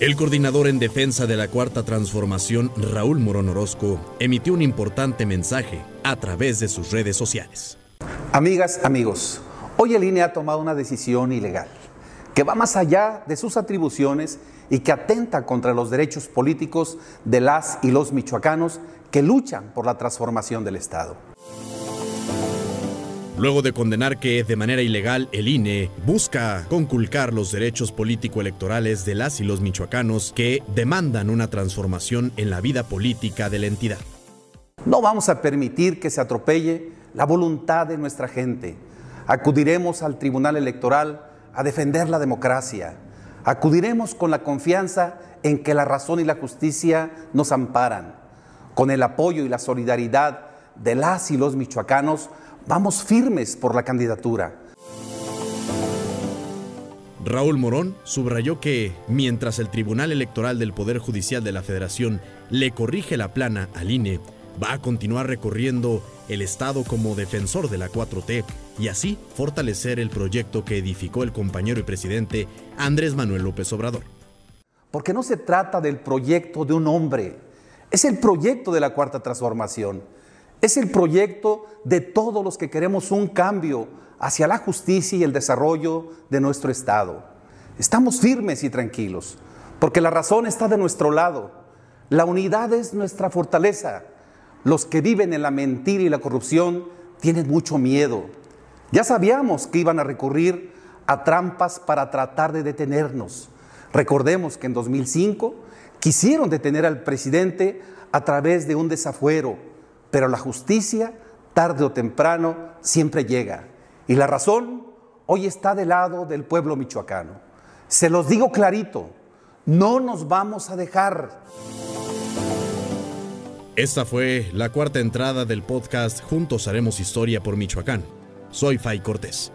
El coordinador en defensa de la Cuarta Transformación, Raúl Morón Orozco, emitió un importante mensaje a través de sus redes sociales. Amigas, amigos, hoy el INE ha tomado una decisión ilegal que va más allá de sus atribuciones y que atenta contra los derechos políticos de las y los michoacanos que luchan por la transformación del Estado. Luego de condenar que de manera ilegal el INE busca conculcar los derechos político-electorales de las y los michoacanos que demandan una transformación en la vida política de la entidad. No vamos a permitir que se atropelle la voluntad de nuestra gente. Acudiremos al Tribunal Electoral a defender la democracia. Acudiremos con la confianza en que la razón y la justicia nos amparan. Con el apoyo y la solidaridad de las y los michoacanos, Vamos firmes por la candidatura. Raúl Morón subrayó que, mientras el Tribunal Electoral del Poder Judicial de la Federación le corrige la plana al INE, va a continuar recorriendo el Estado como defensor de la 4T y así fortalecer el proyecto que edificó el compañero y presidente Andrés Manuel López Obrador. Porque no se trata del proyecto de un hombre, es el proyecto de la Cuarta Transformación. Es el proyecto de todos los que queremos un cambio hacia la justicia y el desarrollo de nuestro Estado. Estamos firmes y tranquilos, porque la razón está de nuestro lado. La unidad es nuestra fortaleza. Los que viven en la mentira y la corrupción tienen mucho miedo. Ya sabíamos que iban a recurrir a trampas para tratar de detenernos. Recordemos que en 2005 quisieron detener al presidente a través de un desafuero pero la justicia, tarde o temprano, siempre llega. Y la razón hoy está del lado del pueblo michoacano. Se los digo clarito, no nos vamos a dejar. Esta fue la cuarta entrada del podcast Juntos haremos historia por Michoacán. Soy Fay Cortés.